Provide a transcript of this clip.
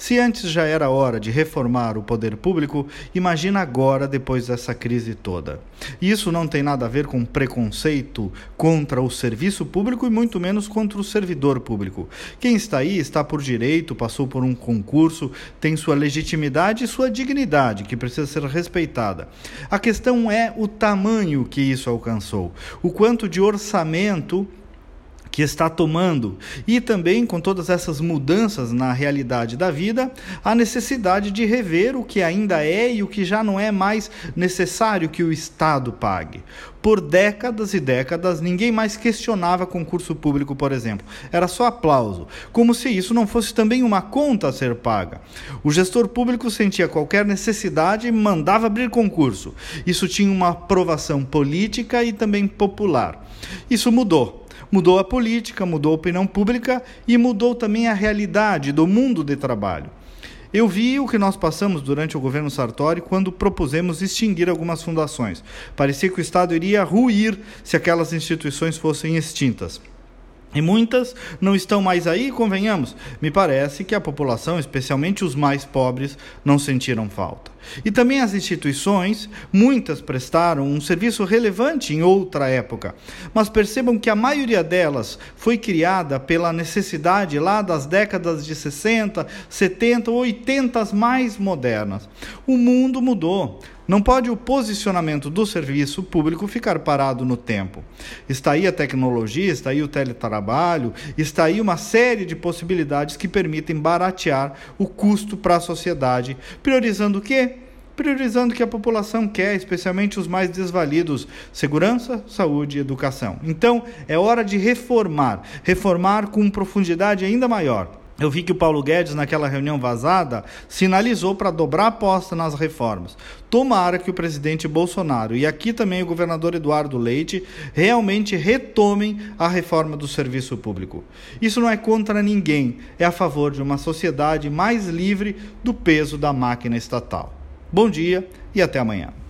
Se antes já era hora de reformar o poder público, imagina agora depois dessa crise toda. Isso não tem nada a ver com preconceito contra o serviço público e muito menos contra o servidor público. Quem está aí está por direito, passou por um concurso, tem sua legitimidade e sua dignidade, que precisa ser respeitada. A questão é o tamanho que isso alcançou, o quanto de orçamento que está tomando e também com todas essas mudanças na realidade da vida, a necessidade de rever o que ainda é e o que já não é mais necessário que o Estado pague. Por décadas e décadas, ninguém mais questionava concurso público, por exemplo. Era só aplauso, como se isso não fosse também uma conta a ser paga. O gestor público sentia qualquer necessidade e mandava abrir concurso. Isso tinha uma aprovação política e também popular. Isso mudou. Mudou a política, mudou a opinião pública e mudou também a realidade do mundo de trabalho. Eu vi o que nós passamos durante o governo Sartori quando propusemos extinguir algumas fundações. Parecia que o Estado iria ruir se aquelas instituições fossem extintas. E muitas não estão mais aí, convenhamos. Me parece que a população, especialmente os mais pobres, não sentiram falta. E também as instituições, muitas prestaram um serviço relevante em outra época, mas percebam que a maioria delas foi criada pela necessidade lá das décadas de 60, 70, 80 mais modernas. O mundo mudou. Não pode o posicionamento do serviço público ficar parado no tempo. Está aí a tecnologia, está aí o teletrabalho, está aí uma série de possibilidades que permitem baratear o custo para a sociedade, priorizando o quê? priorizando o que a população quer, especialmente os mais desvalidos: segurança, saúde e educação. Então, é hora de reformar, reformar com profundidade ainda maior. Eu vi que o Paulo Guedes, naquela reunião vazada, sinalizou para dobrar a aposta nas reformas. Tomara que o presidente Bolsonaro e aqui também o governador Eduardo Leite realmente retomem a reforma do serviço público. Isso não é contra ninguém, é a favor de uma sociedade mais livre do peso da máquina estatal. Bom dia e até amanhã.